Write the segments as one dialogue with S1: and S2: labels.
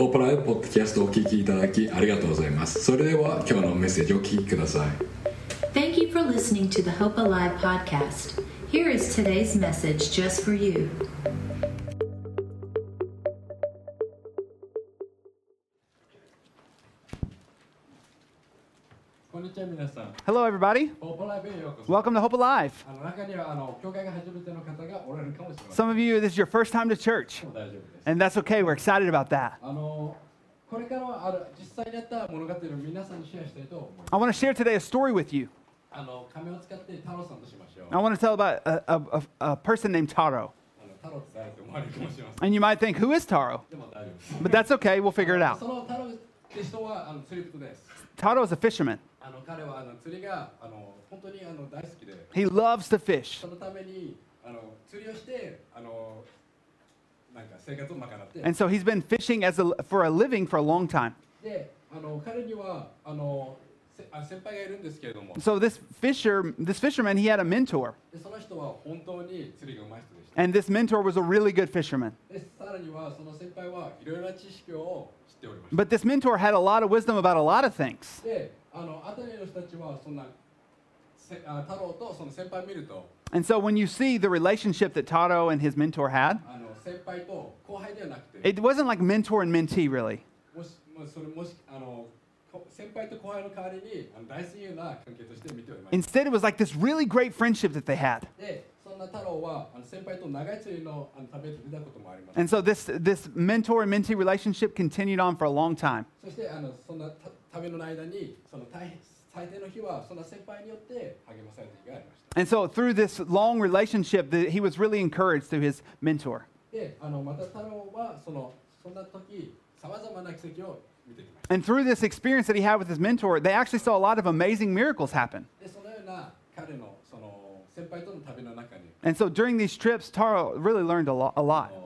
S1: ポープライブポッドキャストをお聞きいただきありがとうございますそれでは今日のメッセージをお聞きください
S2: Thank you for listening to the Hope Alive podcast. Here is today's message just for you.
S3: Hello, everybody. Welcome to Hope Alive. Some of you, this is your first time to church,
S4: oh,
S3: and that's okay. We're excited about that. I want to share today a story with you. I want to tell about a, a, a person named Taro. And you might think, who is Taro? But that's okay, we'll figure it out. Taro is a fisherman. He loves to fish. And so he's been fishing as a, for a living for a long time. So this fisher, this fisherman, he had a mentor. And this mentor was a really good fisherman. But this mentor had a lot of wisdom about a lot of things.
S4: であの辺りの人たちはそんなせあ太郎とその先輩を見ると
S3: And so when you see the relationship that Taro and his mentor had,
S4: あの先輩と後輩ではなくて
S3: it wasn't like mentor and mentee, really.
S4: もしもしそれもしあのこ先輩と後輩の代わりにあの大親友な関係として見ておりました。
S3: Instead, it was like this really great friendship that they had.
S4: でそんな太郎はあの先輩と長い釣りのあの旅を出たこともあります。
S3: And so this, this mentor and mentee relationship continued on for a long time.
S4: そしてあのそんなた 旅の間にその大最低の日はそんな先輩によって励まされた日がありました。
S3: And so through this long relationship, that he was really encouraged through his mentor.
S4: で、あのまた太郎はそのそんな時さまざまな奇跡を見てきました。
S3: And through this experience that he had with his mentor, they actually saw a lot of amazing miracles happen.
S4: で、そのような彼のその先輩との旅の中に、
S3: And so during these trips, Taro really learned a lot. A
S4: あ
S3: lot.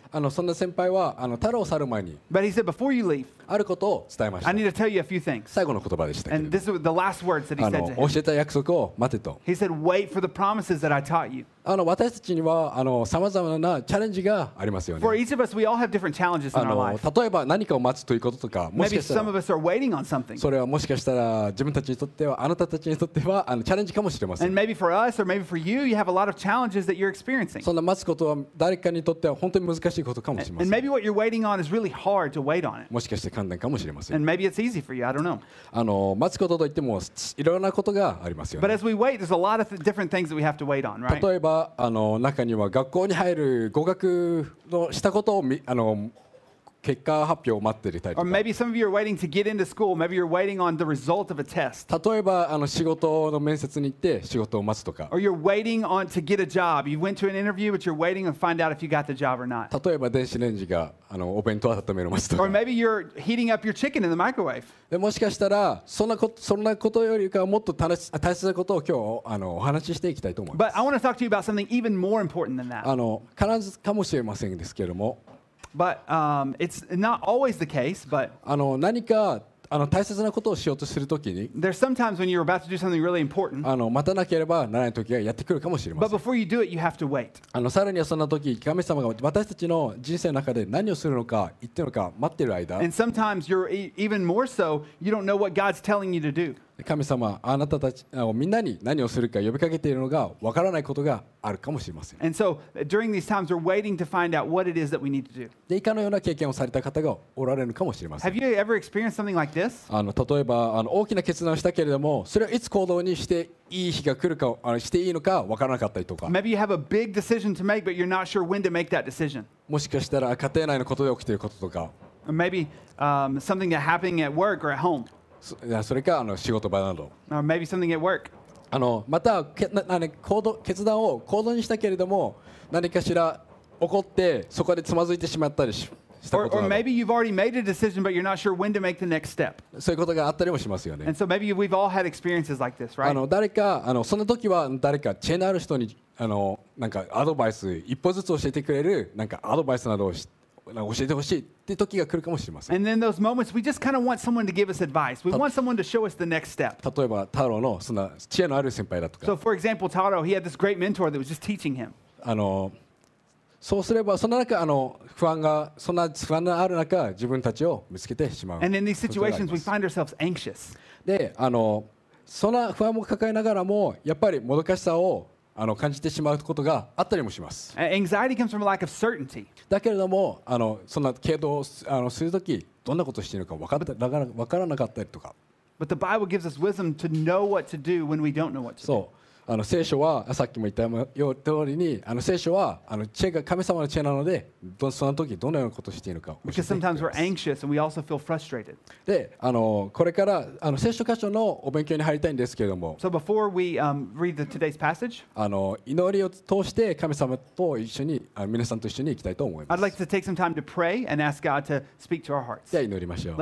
S4: あのそんな先輩はあの太郎を去る前に
S3: But he said, Before you leave,
S4: あることを伝えまし
S3: I
S4: た
S3: need to tell you a few things.
S4: 最後の言葉でしたけれ
S3: And
S4: ど
S3: this is the last words that he
S4: あ
S3: said
S4: の
S3: to
S4: 教
S3: him.
S4: えた約束を待てと
S3: He said, Wait for the promises that I taught you.
S4: あの私たちにはさまざまなチャレンジがありますよ
S3: For
S4: ね
S3: each of us, we all have different challenges
S4: あ
S3: in our
S4: の
S3: life.
S4: 例えば何かを待つということとかもし
S3: Maybe
S4: かした
S3: some
S4: ら
S3: of us are waiting on something.
S4: それはもしかしたら自分たちにとってはあなたたちにとってはあのチャレンジかもしれませ
S3: And
S4: ん
S3: maybe for us, or maybe for you, you have a lot of challenges that you're experiencing.
S4: そんな待つことは誰かにとっては本当に難しいことかもしれません。もしかして簡単かもしれません。あの待つことといってもいろんなことがありますよ、ね。例えばあの、中には学校に入る語学のしたことをあの結果発表を待ってい
S3: るタイプ。
S4: 例えばあの仕事の面接に行って仕事を待つとか。例えば電子レンジがあのお弁当を温めるを待つとか。もしかしたらそんなことそんなことよりかはもっと大切,大切なことを今日あのお話ししていきたいと思います。あの必ずかもしれませんですけれども。
S3: But um, it's not always the case, but
S4: あの何かあの大切なことをしようとするときに
S3: there's sometimes when you're about to do something really important,
S4: あの待たなければならない時がやってくるかもしれま
S3: but
S4: せん
S3: before you do it, you have to wait.
S4: あのさらにはそんな時神様が私たちの人生の中で何をするのか言ってるのか待っている間
S3: And sometimes you're e- even more so, you don't know what God's telling you to do.
S4: 神様あなたたちをみんなに何をするか呼びかけているのがわからないことがあるかもしれません。で、いかのような経験をされた方がおられるかもしれません。あの例えばあの、大きな決断をしたけれども、それをいつ行動にしていい日が来るか、あのしていいのかわからなかったりとか。もしかしたら家庭内のことで起きていることとか。そ,れかあの仕事場など。
S3: Or maybe なに、
S4: 行動また決断を行動にしたけれども何かしら起こってそこでつまずいてしまったりしたこと
S3: がある。
S4: そういうことがあったりもしますよね。
S3: So
S4: あの誰かあのその時は誰か知恵のある人にあのなんかアドバイス一歩ずつ教えてくれるなんかアドバイスなどをして。教えてほしいって時が来るかもしれません。例えば、太郎のそん知恵のある先輩だとか。あのそうすれば、その中あの不安が、そんな不安がある中、自分たちを見つけてしまう。で、あのそんな不安を抱えながらも、やっぱりもどかしさを。あの感じてしまうことがあったりもします
S3: Anxiety comes from a lack of certainty.
S4: だけれどもあのそんな行動をすあのするときどんなことをしているのか分かった分から分からなかったりとか
S3: But the Bible gives us wisdom to know what to do when we don't know what to do.
S4: そうあの聖書はさっきも言ったようにあの聖書はあの神様の知恵なのでその時どのようなことをしているかをで。あのこれからあの聖書箇所のお勉強に入りたいんですけれども、
S3: so before
S4: あの祈りを通して神様と一緒に皆さんと一緒に行きたいと思います。では祈りましょう。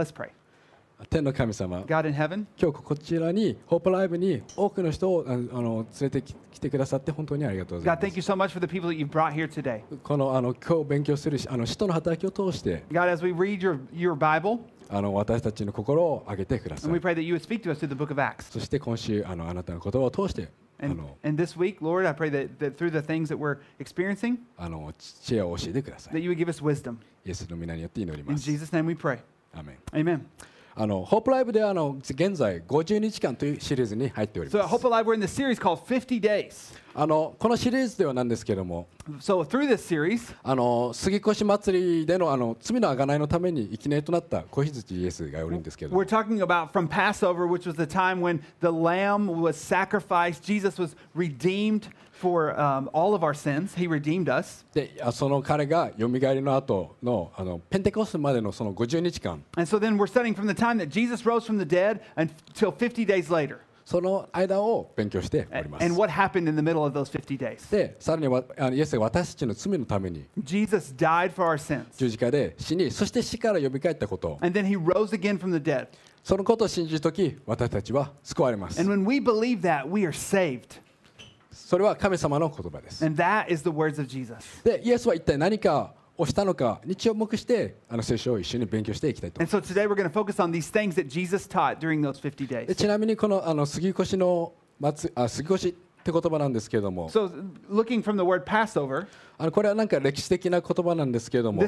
S4: 天の神様
S3: God in heaven,
S4: 今日こちらにホープライブに多くの人をあの連れてき来てくださって本当にありがとうござい
S3: God,
S4: ま
S3: thank
S4: す
S3: you so much for the people that you've brought here today.
S4: このあの今日勉強するあの使徒の働きを通して
S3: God, as we read your, your Bible,
S4: あの私たちの心を上げてくださ
S3: and we
S4: い
S3: pray that you would speak to us through the book of Acts.
S4: そして今週あのあなたの言葉を通してあ
S3: And,
S4: の
S3: and this week, Lord, I pray that, that through the things that we're experiencing,
S4: あの知恵を教えてくださ
S3: that
S4: い
S3: you would give us wisdom.
S4: イエスの皆によって祈りま
S3: In
S4: す
S3: Jesus' name we pray.
S4: アーメン
S3: Amen.
S4: あの Hope Live ではあの現在50日間というシリーズに入っており
S3: So
S4: ま
S3: at
S4: す
S3: Hope Live we're in the series called 50 Days.
S4: あのこのシリーズではなんですけども
S3: So through this series,
S4: あの杉越祭りでのあの罪の贖いのために生贄となった子羊イエスがおるんですけど
S3: we're talking about from Passover, which was the time when the lamb was sacrificed. Jesus was redeemed for um, all of our sins. He redeemed us.
S4: であその彼がよみがえりの後のあのペンテコステまでのその50日間
S3: And so then we're studying from the time that Jesus rose from the dead until 50 days later.
S4: その間を勉強しております。で、さらにイエスが私たちの罪のために十字架で死に、そして死から呼び返ったこと。
S3: And then he rose again from the dead.
S4: そのことを信じるとき、私たちは救われます。
S3: And when we believe that, we are saved.
S4: それは神様の言葉です。
S3: And that is the words of Jesus.
S4: で、イエスは一体何かをしたのか、に注目して、あの聖書を一緒に勉強していきたいと。ちなみに、この,あの杉越の杉越って言葉なんですけれども、あのこれはなんか歴史的な言葉なんですけれども、あ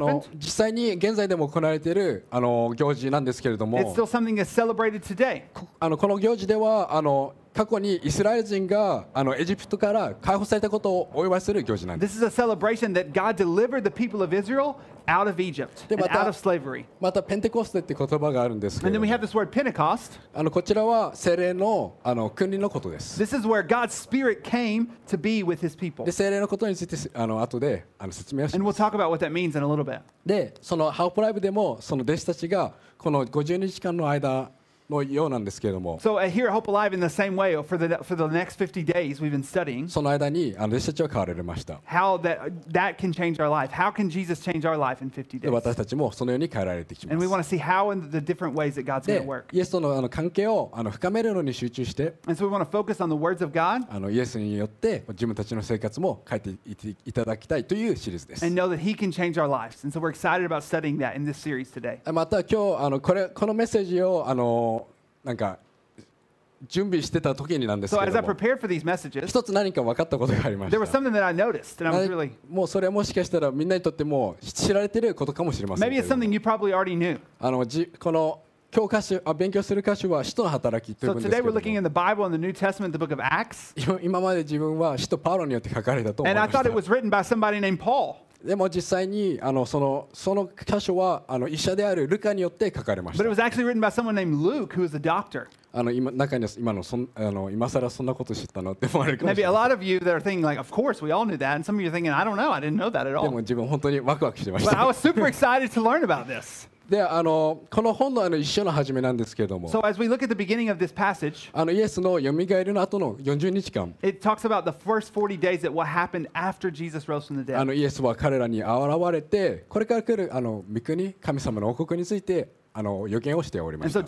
S4: の実際に現在でも行われているあの行事なんですけれども、あのこの行事ではあの、過去にイスラエル人があのエジプトから解放されたことをお祝いする行事なんです
S3: This is a celebration that God delivered the people of Israel out of Egypt and out of slavery.
S4: またペンテコステって言葉があるんですけ
S3: And
S4: れ
S3: then
S4: ど
S3: we
S4: も
S3: have this word Pentecost.
S4: あのこちらは精霊のあの君臨のことです
S3: This is where God's Spirit came to be with his people.
S4: で精霊のことについてあの後であの説明をし
S3: And
S4: ま
S3: we'll
S4: す
S3: talk about what that means in a little bit.
S4: でそのハープライブでもその弟子たちがこの50日間の間のようなんですけれども
S3: So uh, here at Hope Alive, in the same way, for the, for the next 50 days we've been studying,
S4: その間にあの弟子たちは変わられました
S3: how that, that can change our life. How can Jesus change our life in 50
S4: で
S3: days?
S4: 私たちもそのように変えられてきま
S3: And we
S4: す
S3: want to see how and the different ways that God's going
S4: で
S3: to work.
S4: イエスとのあの関係をあの深めるのに集中して
S3: And so we want to focus on the words of God
S4: あのイエスによって自分たちの生活も変えていっていただきたいというシリーズです
S3: and know that He can change our lives. And so we're excited about studying that in this series today.
S4: また今日あのこれこのメッセージをあのなんか準備してた時になんですけど一つ何か分かったことがありました。もうそれはもしかしたらみんなにとっても知られてることかもしれません。あのじこの教科書あ勉強する歌詞は使徒の働きというんです今まで自分は使徒パウロによって書かれたと思いまし。でも実際にあのそ,のその箇所はあの医者であるルカによって書かれました。今中に今,のそあの今更そんなこと知ったのって。でも自分本当にワクワクしてました。であのこの本の,あの一章の始めなんですけれども、あのイエスの蘇るの後の40日間、イエスは彼らに現れて、これから来るあの御国、神様の王国について。あの予言をしておりま
S3: す
S4: た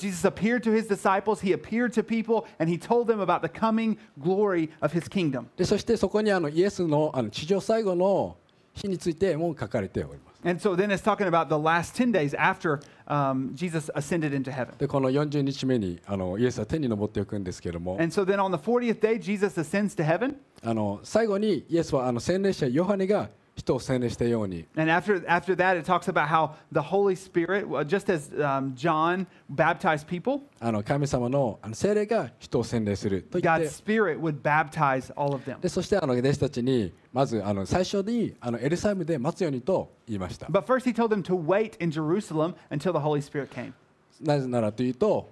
S4: そしてそこにあのイエスの,あの地上最後の日についても書かれております。
S3: And so then it's talking about the last 10 days after um, Jesus ascended into heaven.
S4: でこの40日目にあのイエスは天に昇っていくんですけれども
S3: And so then on the 40th day, Jesus ascends to heaven.
S4: あの最後にイエスはあの洗礼者ヨハネが 人を洗礼したように。で、そしてあの弟子たちに、まずあの最初にあのエルサイムで待つようにと言いました。なぜならというと、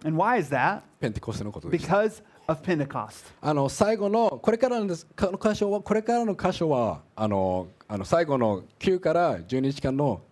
S4: ペンテコステのこと。
S3: Of Pentecost.
S4: あの最後のこれからのですかの箇所はこれからの箇所はあのあの最後の9から12日間の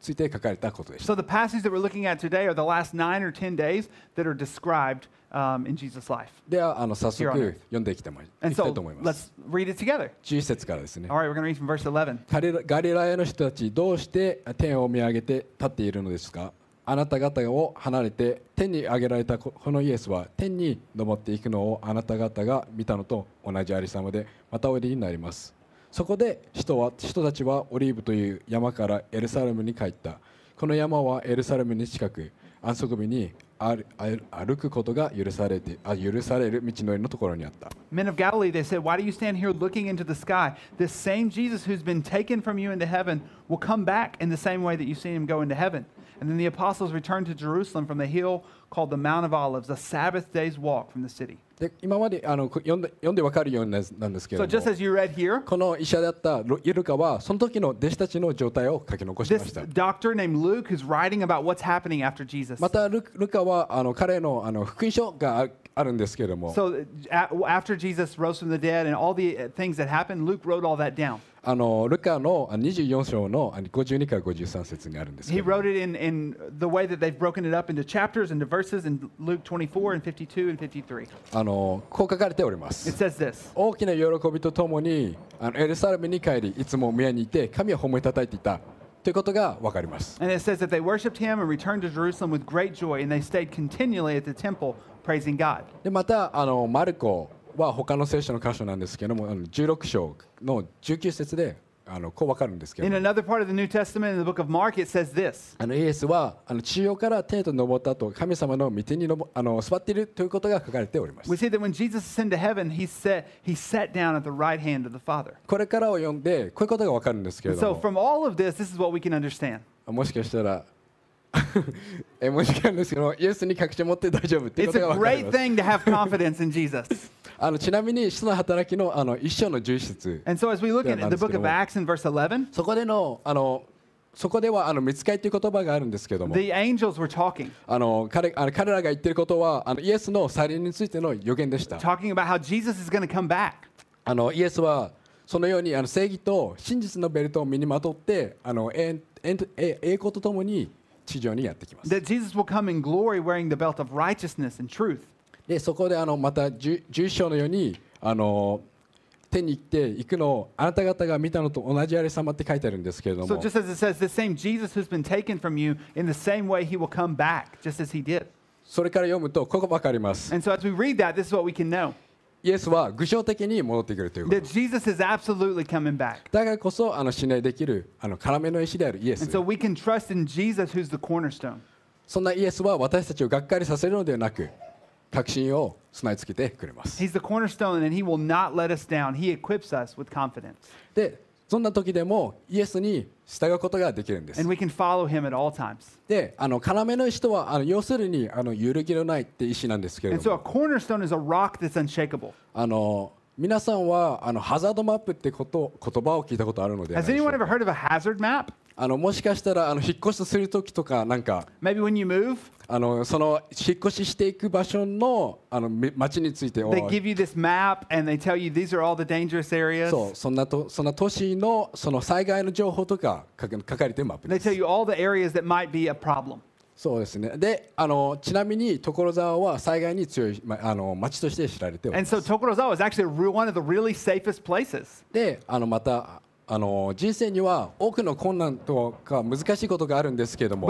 S4: ついて書かれたことでした
S3: So the passage that we're looking at today are the last nine or 10 days that are described um, in Jesus' life.
S4: ではあの早速.読んでいきたい
S3: so
S4: いと思います
S3: let's read it together.
S4: 11節からですね
S3: All right, we're going to read from verse 11.
S4: ガリラガリラヤの人たちどうして天を見上げて立っているのですかあなた方を離れて天に上げられたこのイエスは天に昇っていくのをあなた方が見たのと同じありさまでまたおいでになりますそこで人は人たちはオリーブという山からエルサレムに帰ったこの山はエルサレムに近く安息日に歩歩歩くことが許されてあ許される道のりのところにあった
S3: Men of Galilee, they said, Why do you stand here looking into the sky? This same Jesus who's been taken from you into heaven will come back in the same way that you've seen him go into heaven. And then the apostles returned to Jerusalem from the hill called the Mount of Olives, a Sabbath day's walk from the city.
S4: で今まであのこ読んで読んで分かるようにななんですけれ
S3: So
S4: ど
S3: just
S4: も
S3: as you read here,
S4: この医者であったロイルカはその時の弟子たちの状態を書き残してま
S3: this
S4: した
S3: doctor named Luke who's writing about what's happening after Jesus.
S4: またルルカはあの彼のあの福音書がああるんですけれども
S3: So a- after Jesus rose from the dead and all the uh, things that happened, Luke wrote all that down.
S4: あのルカのあ24章のあの52から53節にあるんですけ
S3: He
S4: れども
S3: wrote it in, in the way that they've broken it up into chapters, into verses in Luke 24 and 52 and 53.
S4: あのこう書かれておりま
S3: It
S4: す
S3: says this
S4: 大きな喜びとともにあのエルサレムに帰りいつも宮にいて神を褒めたたいていたということが分かります
S3: And it says that they worshiped him and returned to Jerusalem with great joy, and they stayed continually at the temple praising God.
S4: でまたあのマルコは他の聖書の箇所なんですけれども、16章の19節で。あのこうわかるんですけど、
S3: ね、Mark,
S4: のイエスこれ。からを読んで、こういうことがわかるんですけども。
S3: So、this, this
S4: もしかしたら、もしかし、イエスに確信を持って大丈夫ということがわかります。あのちなみに、使徒の働きの,あの一章の
S3: 重視
S4: そこでのあのそこではあの見つかりという言葉があるんですけども
S3: the angels were talking.
S4: あの彼,あの彼らが言っていることはあのイエスの再臨についての予言でした。あのイエスはそのようにあの正義と真実のベルトを身にまとってあの栄,栄,栄光とともに地上にやってきます。
S3: That Jesus will come in glory wearing.
S4: でそこであのまた10 11章のようにあの天に行って行くのをあなた方が見たのと同じありさまって書いてあるんですけれど
S3: So
S4: も
S3: just as it says, the same Jesus who's been taken from you, in the same way he will come back, just as he did.
S4: それから読むとここ分かります
S3: And so as we read that, this is what we can know.
S4: イエスは具象的に戻ってくるということ
S3: That Jesus is absolutely coming back.
S4: だからこそあの信頼できるあの要の石であるイエス
S3: And so we can trust in Jesus who's the cornerstone.
S4: そんなイエスは私たちをがっかりさせるのではなく確信を備え付けてくれます
S3: He's the cornerstone and he will not let us down. He equips us with confidence.
S4: でそんな時でもイエスに従うことができるんです
S3: And we can follow him at all times.
S4: であの要の石とはあの要するにあの揺るぎのないって石なんですけれ
S3: And
S4: ど
S3: so a
S4: も
S3: cornerstone is a rock that's unshakable.
S4: あの皆さんはあのハザードマップってこと言葉を聞いたことあるのでは
S3: Has anyone
S4: か
S3: ever heard of a hazard map?
S4: あのもしかしたらあの引っ越しする時とかなんか
S3: Maybe when you move,
S4: あのその引っ越ししていく場所のあのみ町についてを
S3: they give you this map and they tell you these are all the dangerous areas.
S4: そうそんなとそんな都市のその災害の情報とか書か書かれてるマップ
S3: They
S4: です
S3: tell you all the areas that might be a problem.
S4: そうですねであのちなみに所沢は災害に強い、まあの町として知られており
S3: And
S4: ま
S3: so
S4: す
S3: Tokorozawa is actually real, one of the really safest places.
S4: であのまたあの人生には多くの困難とか難しいことがあるんですけれども、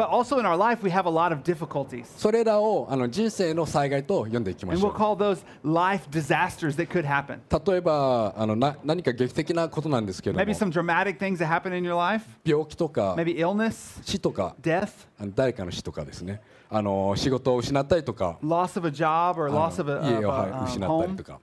S4: それらをあの人生の災害と呼んでいきましょう。例えばあのな、何か劇的なことなんですけども、病気とか、死とか、
S3: death,
S4: 誰かの死とかですね。あの仕事を失ったりとか、家を失ったりとか。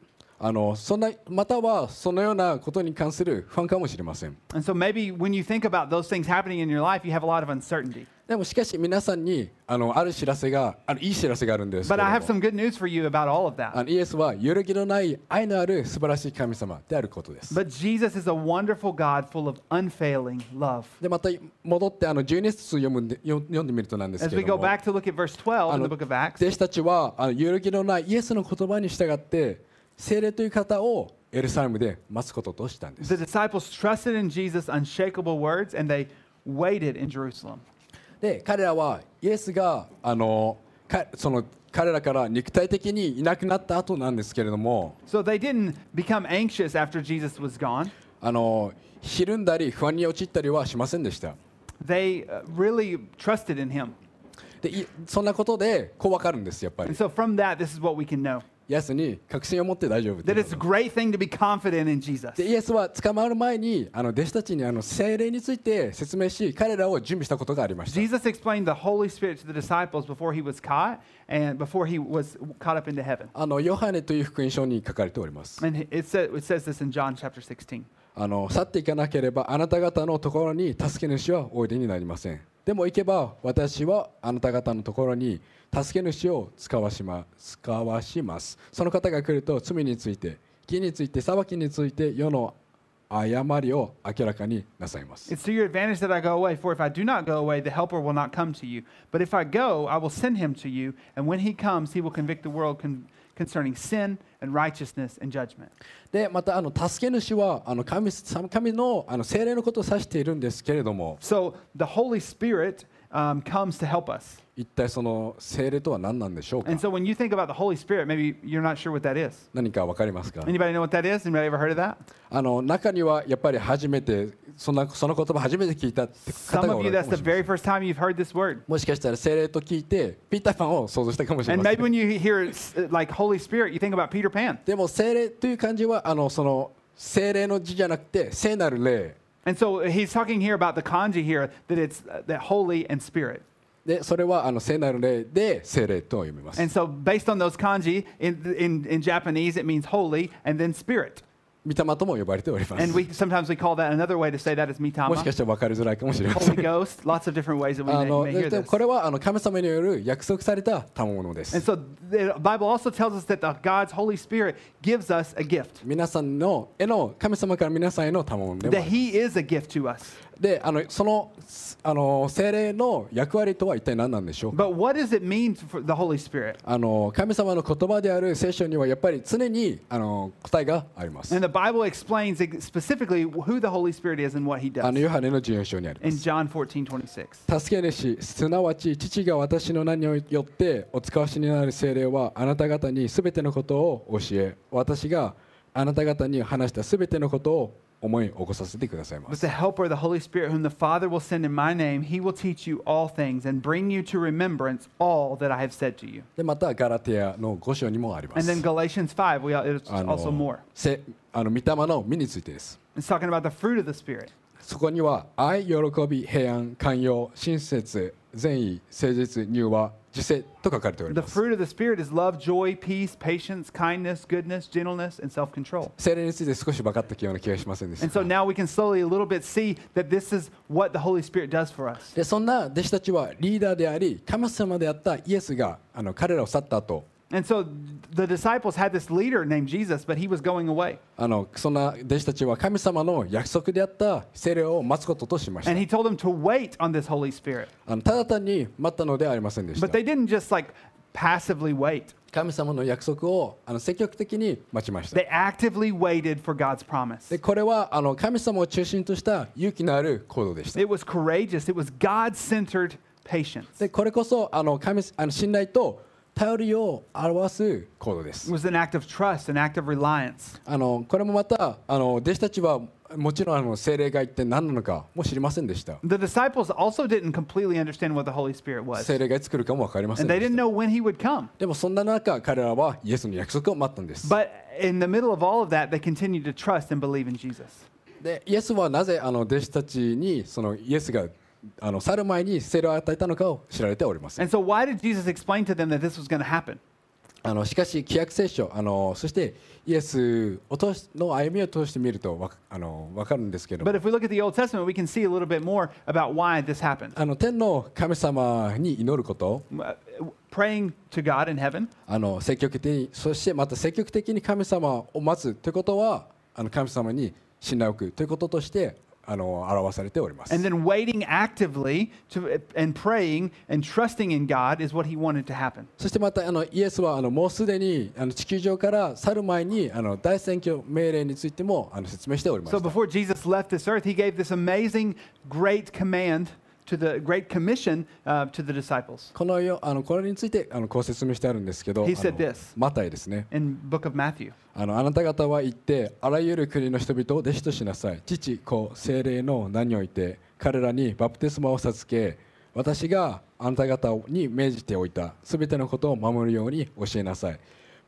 S4: あのそんなまたはそのようなことに関する不安かもしれません
S3: And so maybe when you think about those things happening in your life, you have a lot of uncertainty.
S4: でもしかし皆さんにあのある知らせがあのいい知らせがあるんですけ
S3: But I
S4: も
S3: have some good news for you about all of
S4: あ
S3: that.
S4: のイエスは揺るぎのない愛のある素晴らしい神様であることです
S3: But Jesus is a wonderful God full of unfailing love.
S4: でまた戻ってあの12節読むんで読読んでみるとなんです
S3: As
S4: け
S3: we
S4: れど
S3: go
S4: も
S3: back to look at verse 12 in the book of Acts,
S4: 弟子たちはあの揺るぎのないイエスの言葉に従って聖霊という方をエルサレムで待つこととしたんです。で、彼らはイエスがあのかその彼らから肉体的にいなくなった後なんですけれども、あのひるんだり不安に陥ったりはしませんでした。
S3: They
S4: そんなことでこうわかるんです、やっぱり。イエスに確信を持って大丈夫っ。イエスは捕まる前にあの弟子たちにあの聖霊について説明し、彼らを準備したことがありました。あのヨハネという福音書に書かれております。あの去っていかなければあなた方のところに助け主はおいでになりません。でも行けば私はあなた方のところに助け主を使わし,、ま、使わしますその方が来ると罪について義について裁きについて世の誤りを明らかになさいます
S3: It's to your advantage that I go away, for if I do not go away, the Helper will not come to you. But if I go, I will send him to you, and when he comes, he will convict the world con- concerning sin and righteousness and judgment.
S4: でまたあの助け主はあの神神のあの精霊のことを指しているんですけれども
S3: So the Holy Spirit um, comes to help us.
S4: 一体その精霊とは何なんでしょうか
S3: And so when you think about the Holy Spirit, maybe you're not sure what that is.
S4: 何か分かりますか
S3: Anybody know what that is? Anybody ever heard of that?
S4: あの中にはやっぱり初めてそんなその言葉初めて聞いたって方
S3: Some
S4: がお
S3: of
S4: ら
S3: you,
S4: れる
S3: that's
S4: かも
S3: the
S4: しれませ
S3: very
S4: ん
S3: first time you've heard this word.
S4: もしかしたら精霊と聞いてピーターパンを想像したかもしれ
S3: And
S4: ませ
S3: maybe
S4: ん
S3: when you hear uh, like Holy Spirit, you think about Peter Pan.
S4: でも精霊という漢字はあのその精霊の字じゃなくて聖なる霊
S3: And so he's talking here about the kanji here, that it's uh, that holy and spirit.
S4: でそれはあの聖なる霊で聖霊と読みます
S3: And so based on those kanji, in, in, in Japanese, it means holy and then spirit.
S4: 御霊とも呼ばれております。もしかしたら分かりづらいかもしれません。のこれはあの神様による約束された賜物です。皆さんの絵の神様から皆さんへの賜物でもあ
S3: ります。
S4: であのそのあの精霊の役割とは一体何なんでしょうか
S3: ？But what does it mean for the Holy Spirit?
S4: あの神様の言葉である聖書にはやっぱり常にあの答えがあります
S3: And the Bible explains ex- specifically who the Holy Spirit is and what He
S4: あ
S3: does
S4: のヨハネの14章にありま
S3: in
S4: す
S3: John 14 26.
S4: 助け主すなわち父が私の名によってお使わしになる精霊はあなた方にすべてのことを教え私があなた方に話したすべてのことを思い起こさせてくださいま
S3: But
S4: す
S3: the Helper, the Holy Spirit, whom the Father will send in my name, he will teach you all things and bring you to remembrance all that I have said to you.
S4: でまたガラテヤの5章にもありま
S3: And
S4: す
S3: then Galatians 5, we, it's
S4: あ
S3: also
S4: の
S3: more.
S4: せあの御霊の実についてです
S3: It's talking about the fruit of the Spirit.
S4: そこには愛、喜び、平安、寛容、親切、善意、誠実、柔和、自制と書かれており
S3: The
S4: ます。
S3: fruit of the Spirit is love, joy, peace, patience, kindness, goodness, gentleness, and self control.
S4: 精霊について少し分かったような気がしませんでし
S3: And
S4: た
S3: so。now we can slowly a little bit see that this is what the Holy Spirit does for us.
S4: でそんな弟子たちはリーダーであり神様であったイエスがあの彼らを去った後
S3: And so the disciples had this leader named Jesus, but he was going away.
S4: あのそんな弟子たちは神様の約束であった聖霊を待つこととしまし
S3: And
S4: た
S3: he told them to wait on this Holy Spirit.
S4: あのただ単に待ったのではありませんでした
S3: But they didn't just like passively wait.
S4: 神様の約束をあの積極的に待ちました
S3: They actively waited for God's promise.
S4: でこれはあの神様を中心とした勇気のある行動でした
S3: It was courageous. It was God centered patience.
S4: でこれこそあの神あの信頼と 頼りを表す行動です
S3: was an act of trust, an act of reliance.
S4: あのこれもまたあの弟子たちはもちろんあの精霊が一体何なのかも知りませんでした
S3: The disciples also didn't completely understand what the Holy Spirit was,
S4: 精霊がいつ来るかも分かりません
S3: and they
S4: でし
S3: didn't
S4: た
S3: know when He would come.
S4: でもそんな中彼らはイエスの約束を待ったんです
S3: But in the middle of all of that, they continued to trust and believe in Jesus.
S4: でイエスはなぜあの弟子たちにそのイエスがあの去る前に聖霊を与えたのかを知られておりま
S3: せ。
S4: あのしかし、旧約聖書あの、そしてイエスを通しの歩みを通してみるとわあの分かるんですけど
S3: も。
S4: あの天の神様に祈ること。あの積極的に、そしてまた積極的に神様を待つということは、あの神様に信頼を置くということとして。あの表されております
S3: and then waiting actively to, and praying and trusting in God is what he wanted to happen.
S4: そしてまたあのイエスはあのもうすでにあの地球上から去る前にあの大選挙命令についてもあの説明しておりま
S3: So
S4: した
S3: before Jesus left this earth, he gave this amazing, great command to the great commission uh, to the disciples
S4: このよあのこれについてあのこう説明してあるんですけど
S3: He
S4: あ
S3: said
S4: の
S3: this.
S4: マタイですね
S3: in book of Matthew.
S4: あのあなた方は行ってあらゆる国の人々を弟子としなさい父子精霊の名において彼らにバプテスマを授け私があなた方に命じておいたすべてのことを守るように教えなさい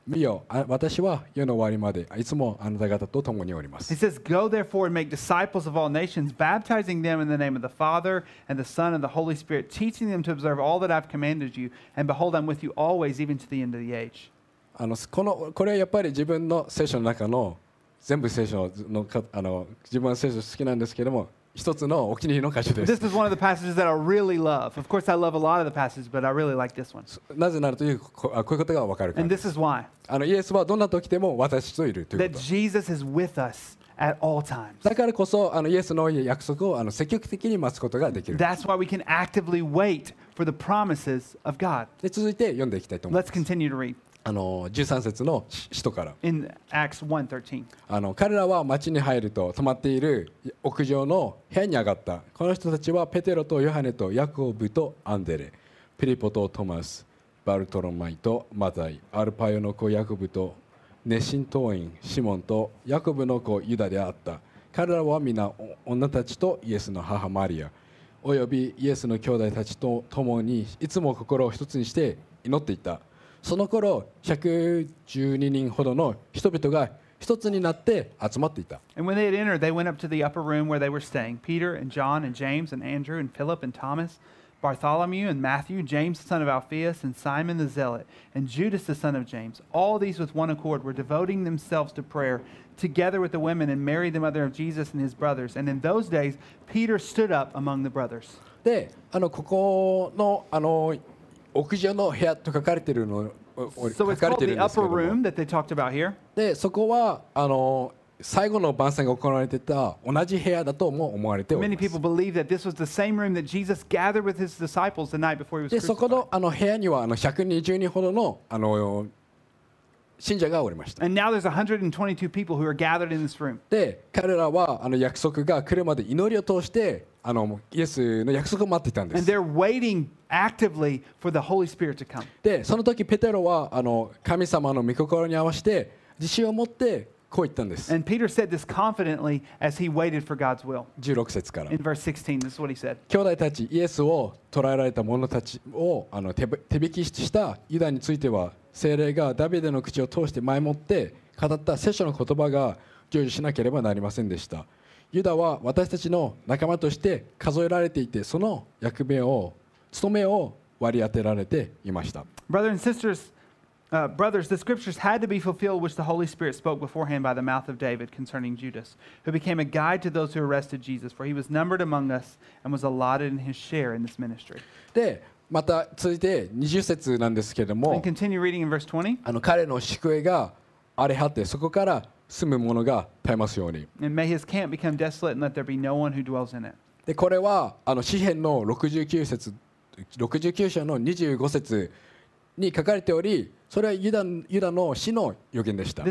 S4: 見よあ私は世の終わりまでいつもあなた方と共におりま
S3: He
S4: す
S3: says, Go therefore and make disciples of all nations, baptizing them in the name of the Father and the Son and the Holy Spirit, teaching them to observe all that I've commanded you. And behold, I'm with you always, even to the end of the age.
S4: あのこのこれはやっぱり自分の聖書の中の全部聖書のかあの自分は聖書好きなんですけども一つのお気に入りの箇所です
S3: This is one of the passages that I really love. Of course, I love a lot of the passages, but I really like this one.
S4: なぜならというこういうことが分かるから
S3: And this is why
S4: あのイエスはどんな時でも私といるという
S3: that
S4: こと
S3: Jesus is with us at all times.
S4: だからこそあのイエスの約束をあの積極的に待つことができる
S3: That's why we can actively wait for the promises of God.
S4: で続いて読んでいきたいと思いま
S3: Let's
S4: す
S3: continue to read
S4: あの13節の使徒から。
S3: In Acts 1:13.
S4: あの彼らは町に入ると泊まっている屋上の部屋に上がった。この人たちはペテロとヨハネとヤコブとアンデレ。ピリポとトマスバルトロマイとマタイアルパヨの子ヤコブと熱心党員シモンとヤコブの子ユダであった。彼らは皆お女たちとイエスの母マリアおよびイエスの兄弟たちと共にいつも心を一つにして祈っていたその頃112人ほどの人々が一つになって集まっていた
S3: And when they had entered, they went up to the upper room where they were staying Peter and John and James and Andrew and Philip and Thomas, Bartholomew and Matthew, James the son of Alphaeus and Simon the Zealot, and Judas the son of James. All these with one accord were devoting themselves to prayer together with the women and Mary, the mother of Jesus, and his brothers. And in those days, Peter stood up among the brothers.
S4: であのここのあの屋上の部屋と書かれているのんですけ、そこはあの最後の晩餐が行われていた同じ部屋だとも思われておます。でそこの,あの部屋にはあの120人ほどの,あの信者がおりました。で、彼らはあの約束が来るまで祈りを通して、あのイエスの約束を待っていたんです。で、その時、ペテロはあの神様の御心に合わせて、自信を持って、こう言ったんです。16節から。兄弟たち、イエスを捕らえられた者たちをあの手,引したユダについては、精霊がダビデの口を通して前もって語った聖書の言葉が成就しなければなりませんでしたユダは私たちの仲間として数えられていてその役目を務めを割り当てられていました
S3: Brothers and sisters, uh, brothers, the scriptures had to be fulfilled which the Holy Spirit spoke beforehand by the mouth of David concerning Judas, who became a guide to those who arrested Jesus, for he was numbered among us and was allotted in his share in this ministry.
S4: でまた続いて20節なんですけれども、あの彼の宿営があれはって、そこから住む者が絶えますように。でこれはあの詩篇の69節69章の25節に書かれており、それはユダ,ユダの死の予言でした。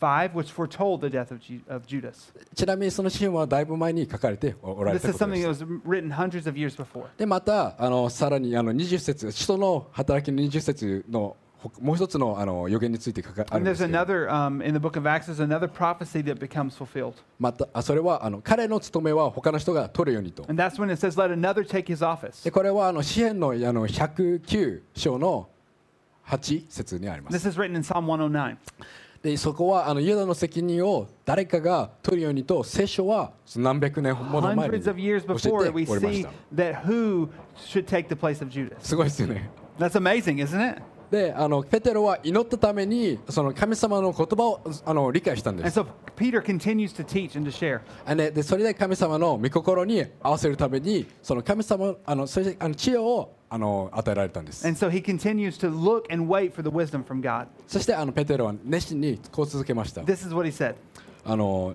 S3: 5, which foretold the death of, Ju- of Judas.
S4: ちなみにその詩篇はだいぶ前に書かれておおられ
S3: This
S4: た
S3: is
S4: ことで
S3: something
S4: す
S3: that was written hundreds of years before.
S4: でまたあのさらにあの20節使徒の働きの20節のほもう一つのあの予言について書かあるん
S3: And
S4: で
S3: there's
S4: すけど
S3: another, um, in the book of Acts, there's another prophecy that becomes fulfilled.
S4: またあそれはあの彼の務めは他の人が取るようにと
S3: And that's when it says, let another take his office.
S4: でこれはあの詩篇のあの109章の8節にありま
S3: This
S4: す
S3: is written in Psalm 109.
S4: でそこはあのユダの責任を誰かが取るようにと聖書は何百年もの すごいですよね。
S3: That's amazing, isn't it?
S4: であのペテロは祈ったためにその神様の言葉をあの理解したんで
S3: And
S4: す
S3: so Peter continues to teach and to share.
S4: あねでそれで神様の御心に合わせるためにその神様あのそれであの知恵をあの与えられたんです
S3: And so he continues to look and wait for the wisdom from God.
S4: そしてあのペテロは熱心にこう続けました
S3: This is what he said.
S4: あの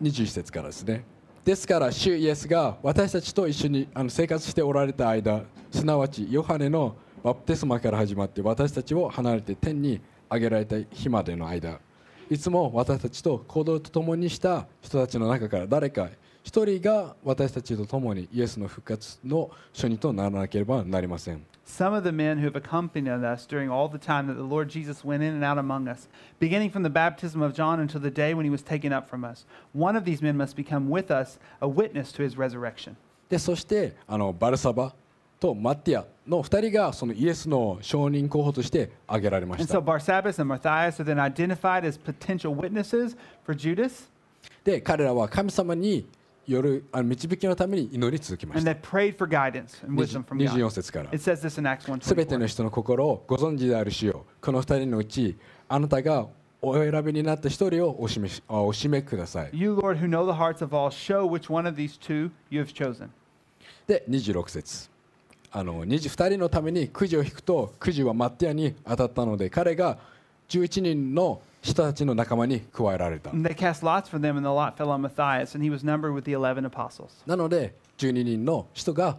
S4: 21節からですねですから主イエスが私たちと一緒にあの生活しておられた間すなわちヨハネのバプテスマから始まって私たちを離れて天に上げられた日までの間いつも私たちと行動と共にした人たちの中から誰か一人が私たちと共にイエスの復活の初にとならなければなりません
S3: Some of the men who have accompanied us during all the time that the Lord Jesus went in and out among us, beginning from the baptism of John until the day when he was taken up from us, one of these men must become with us a witness to his resurrection.
S4: でそしてあのバルサバとマティアの2人がそのイエスの証人候補として挙げられました。
S3: So、
S4: で、彼らは神様によるあの導きのために祈り続けました。24節から。すべての人の心をご存知であるしよう。この2人のうち、あなたがお選びになった1人をお示,しお示しください。
S3: You,
S4: 六、節。あの二次二人のためにくじを引くとくじはマティアに当たったので彼が11人の人たちの仲間に加えられた。なので12人の人が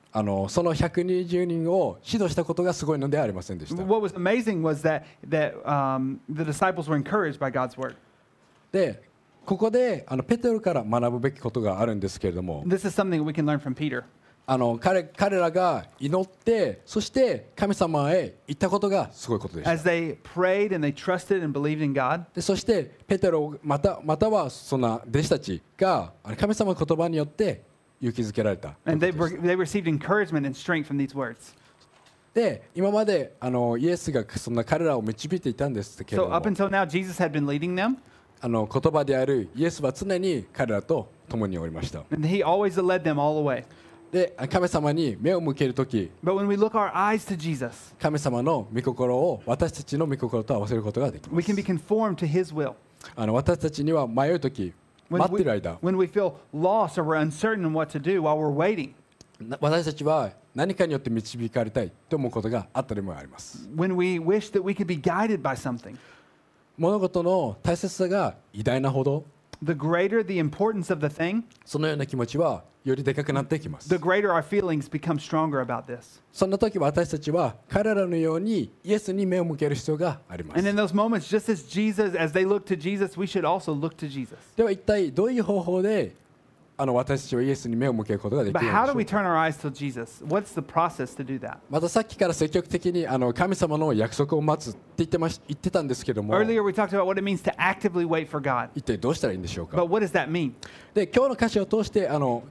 S4: あのその120人を指導したことがすごいのでありませんでした。で、ここであのペテロから学ぶべきことがあるんですけれども。あの彼,彼らが祈って、そして神様へ行ったことがすごいことです。そして、ペテロまた、またはそんな弟子たちが神様の言葉によって勇気づけられた。で、今まであのイエスがそんな彼らを導いていたんですけれども、
S3: so, now,
S4: あの言葉であるイエスは常に彼らと共におりました。で、神様に目を向けるとき、神様の御心を私たちの御心と合わせることができます。あの私たちには迷うとき、待ってる間。私たちは何かによって導かれたいと思うことがあったりもあります。物事の大切さが偉大なほど
S3: the greater the importance of the thing,
S4: そのような気持ちはよりでかくなっていきます
S3: the greater our feelings become stronger about this.
S4: そんな時私たちは彼らのようにイエスに目を向ける必要がありま
S3: And
S4: す
S3: in those moments, just as Jesus, as they look to Jesus, we should also look to Jesus.
S4: では一体どういう方法で あの私たちはイエスに目を向けることができるで。またさっきから積極的にあの神様の約束を待つって言って,ました言ってたんですけども、一体どうしたらいいんでしょうか。で今日の歌詞を通してあの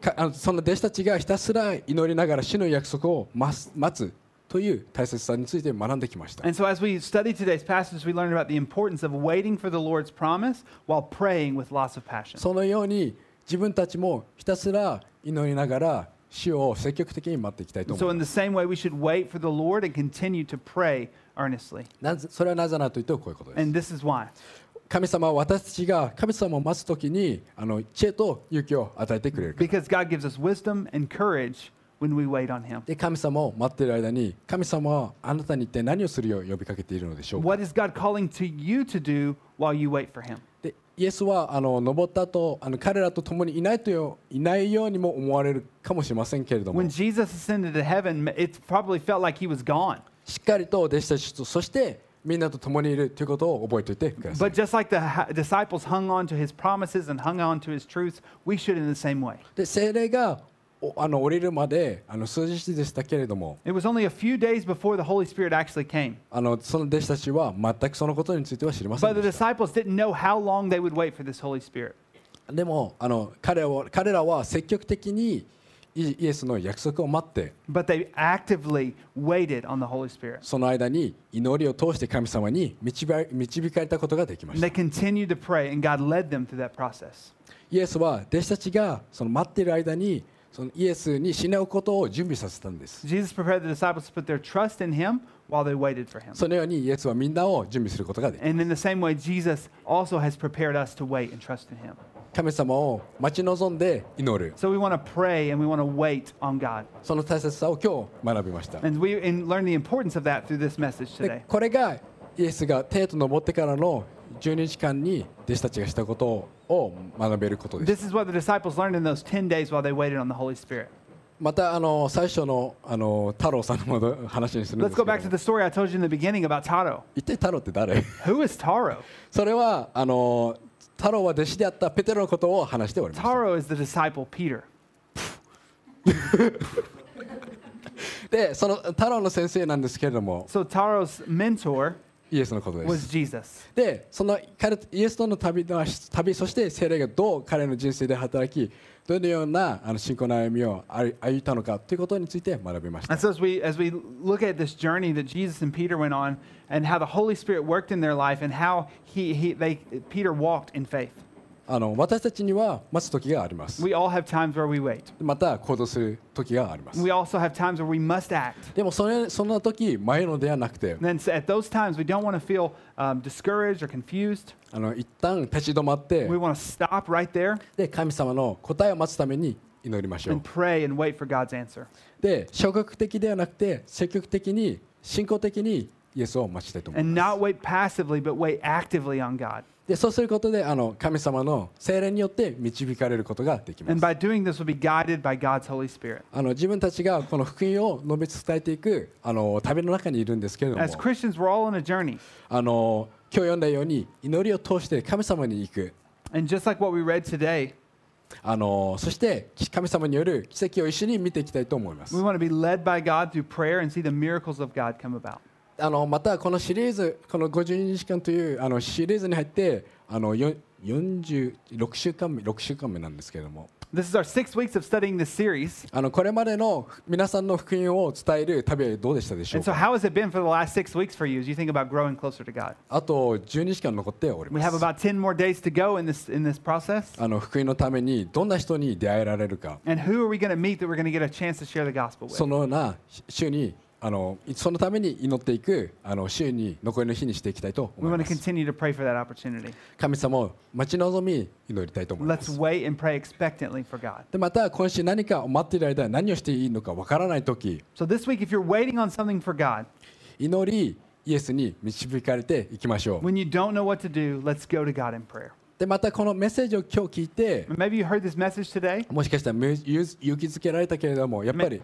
S4: かあの、その弟子たちがひたすら祈りながら死の約束を待,す待つ。という大切さについて学んできました。
S3: So、
S4: そのように自分たちもひたすら祈りながら死を積極的に待っていきたいと思います。
S3: So、way,
S4: それはなぜなと言うとこういうことです。
S3: And this is why.
S4: 神様は私たちが神様を待つときにあの知恵と勇気を与えてくれる。
S3: Because God gives us wisdom and courage when we wait on Him.
S4: で、神様を待っている間に神様はあなたに一体何をするよう呼びかけているのでしょうか
S3: ？What is God calling to you to do while you wait for Him?
S4: でイエスはあの登ったとあの彼らと共にいないとよいないようにも思われるかもしれませんけれども
S3: When Jesus ascended to heaven, it probably felt like He was gone.
S4: しっかりと弟子たちとそしてみんなと共にいるということを覚えておいてください
S3: But just like the disciples hung on to His promises and hung on to His truths, we should in the same way.
S4: で精霊がおあの降りるまであの数日でしたけれども、あのその弟子たちは全くそのことについては知りませんで。もあの彼,彼らは積極的にイエスの約束を待って、その間に祈りを通して神様に導かれたことができました。イエスは弟子たちがその待っている間に、そのイエスに死ねうことを準備させたんです。
S3: While they waited for him.
S4: そのよにイエスはみんなを準備することができ
S3: ます。Way,
S4: 神様を待ち望んで祈る。
S3: So、
S4: その大切さを今日学びました。
S3: We,
S4: これがイエスが帝都登ってからの12日間に弟子たちがしたことを。を学べることです。またあの最初の,あの太郎さんの話にするんですけど。一体太郎って誰
S3: ？Who
S4: それはあの太郎は弟子であったペテロのことを話しております。でその太郎の先生なんですけれども、
S3: so、Taro's
S4: イエスのことです.でその彼イエスとの旅の旅そして聖霊がどう彼の人生で働きどのようなあの信仰の歩みを歩歩いたのかということについて学びました
S3: And so as we as we look at this journey that Jesus and Peter went on and how the Holy Spirit worked in their life and how he, he they Peter walked in faith.
S4: あの私たちには待つ時があります。また行動する時があります。でもそ,れそん時、前のではなくて、一旦立ち止まって、で神様の答えを待つために祈りましょう。で、消極的ではなくて、積極的に、信仰的にイエスを待ちたいと思います。でそうすることであの神様の精霊によって導かれることができます。あの自分たちがこの福音を述べ伝えていくあの旅の中にいるんですけれども、あの今日読んだように祈りを通して神様に行く。あのそして神様による奇跡を一緒に見ていきたいと思います。あのまたこのシリーズこの52時間というあのシリーズに入ってあのよ46週間目6週間目なんですけれども
S3: This is our six weeks of studying this series.
S4: あのこれまでの皆さんの福音を伝える旅はどうでしたでしょう
S3: And so,
S4: か
S3: how has it been for the last six weeks for you as you think about growing closer to God?
S4: あと12時間残っており
S3: We
S4: ま
S3: have
S4: す
S3: about 10 more days to go in this, in this process.
S4: あの福音のためにどんな人に出会えられるか
S3: And who are we going to meet that we're going to get a chance to share the gospel with?
S4: そのような週にあのそのために祈っていくあの週に残りの日にしていきたいと思います.神様を待ち望み祈りたいと思いま
S3: Let's
S4: す
S3: wait and pray expectantly for God.
S4: でまた今週何かを待っている間何をしていいのかわからない時
S3: So, this week, if you're waiting on something for God,
S4: 祈りイエスに導かれていきましょう
S3: when you don't know what to do, let's go to God in prayer.
S4: でまたこのメッセージを今日聞いて
S3: Maybe you heard this message today,
S4: もしかしたら勇気づけられたけれどもやっぱり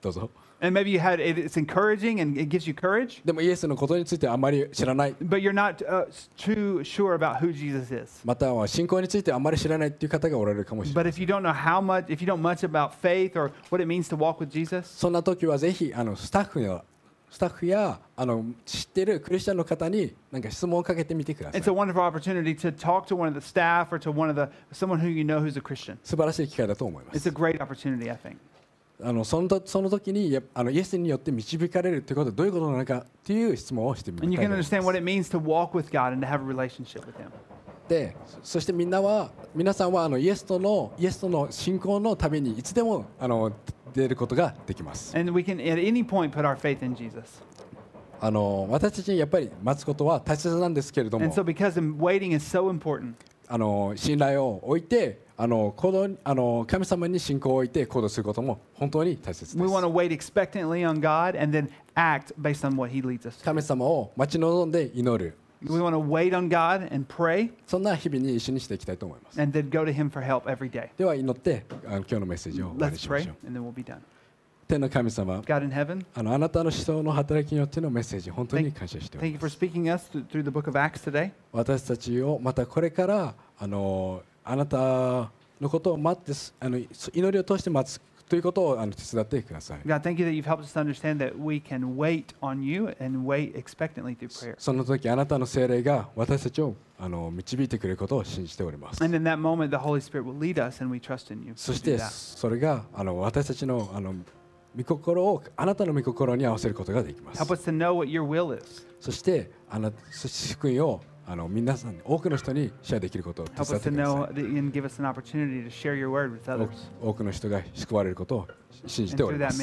S4: どうぞ
S3: and maybe you had it, it's encouraging and it gives you courage,
S4: でもイエスのことについてあまり知らない
S3: but you're not uh, s- too sure about who Jesus is.
S4: または信仰についてあまり知らないっていう方がおられるかもしれない
S3: But if you don't know how much, if you don't much about faith or what it means to walk with Jesus,
S4: そんな時はぜひあのスタッフやスタッフやあの知ってるクリスチャンの方になんか質問をかけてみてください
S3: it's a wonderful opportunity to talk to one of the staff or to one of the someone who you know who's a Christian.
S4: 素晴らしい機会だと思いま
S3: It's
S4: す
S3: a great opportunity, I think.
S4: あのそ,のとその時にあのイエスによって導かれるということはどういうことなのかという質問をしてみま
S3: しょ。
S4: で、そしてみんなは、皆さんはあのイ,エスとのイエスとの信仰のためにいつでもあの出ることができます。あの私たちにやっぱり待つことは大切なんですけれども、あの信頼を置いて、あの行動あの神様に信仰を置いて行動することも本当に大切です。神様を待ち望んで祈る。
S3: We want to wait on God and
S4: そんな日々に一緒にしていきたいと思います。
S3: And then go to him for help every day.
S4: では祈って今日のメッセージを終わりしましょう。
S3: Let's pray, and
S4: 天の神様、
S3: God in heaven,
S4: あ,のあなたの思想の働きによってのメッセージ、本当に感謝しております。私たちをまたこれからあのあなたのことを待ってすあの祈りを通して待つということをあの手伝ってください
S3: God, thank you that you've helped us to understand that we can wait on you and wait expectantly through prayer.
S4: その時あなたの精霊が私たちをあの導いてくれることを信じております
S3: And in that moment, the Holy Spirit will lead us and we trust in you.
S4: そして.それがあの私たちのあの御心をあなたの御心に合わせることができます
S3: Help us to know what your will is.
S4: そしてあなそして福音をあの皆さんに多くの人にシェアできることを手伝ってください多.く多くの人が救われることを信じております.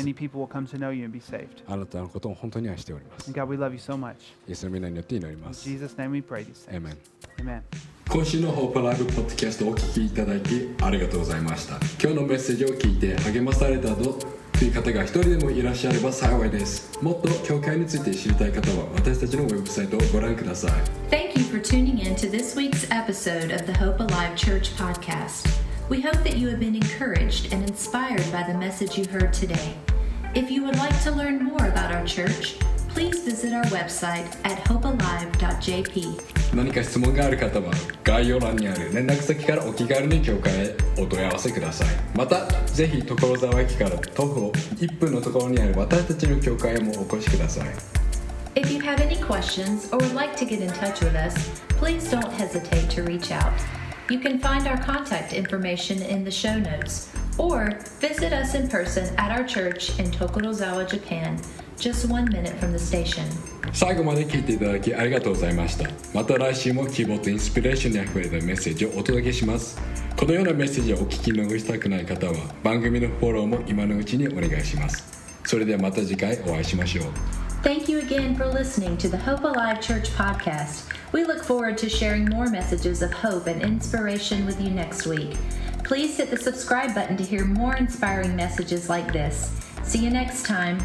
S4: あなたのことを本当に愛しております
S3: God, we love you so much.
S4: イエスの皆によって祈ります
S3: Jesus' name we pray these things.
S4: Amen
S3: Amen.
S1: 今週のホープライブポッドキャストをお聞きいただきありがとうございました今日のメッセージを聞いて励まされたとという方が一人でもいらっしゃれば幸いですもっと教会について知りたい方は私たちのウェブサイトをご覧ください
S2: Thank you for tuning in to this week's episode of the Hope Alive Church podcast. We hope that you have been encouraged and inspired by the message you heard today. If you would like to learn more about our church, please visit our website at hopealive.jp.
S1: 何か質問がある方は概要欄にある連絡先からお気軽に教会へお問い合わせくださいまたぜひ所沢駅から徒歩1分のところにある私たちの教会へもお越しください
S2: If you have any questions or would like to get in touch with us, please don't hesitate to reach out. You can find our contact information in the show notes or visit us in person at our church in Tokorozawa, Japan, just one minute from the station.
S1: 最後まで聞いていただきありがとうございましたまた来週も希望とインスピレーションにあふれたメッセージをお届けしますこのようなメッセージをお聞き逃したくない方は番組のフォローも今のうちにお願いしますそれではまた次回お会いしましょう
S2: Thank you again for listening to the Hope Alive Church podcast. We look forward to sharing more messages of hope and inspiration with you next week. Please hit the subscribe button to hear more inspiring messages like this. See you next time.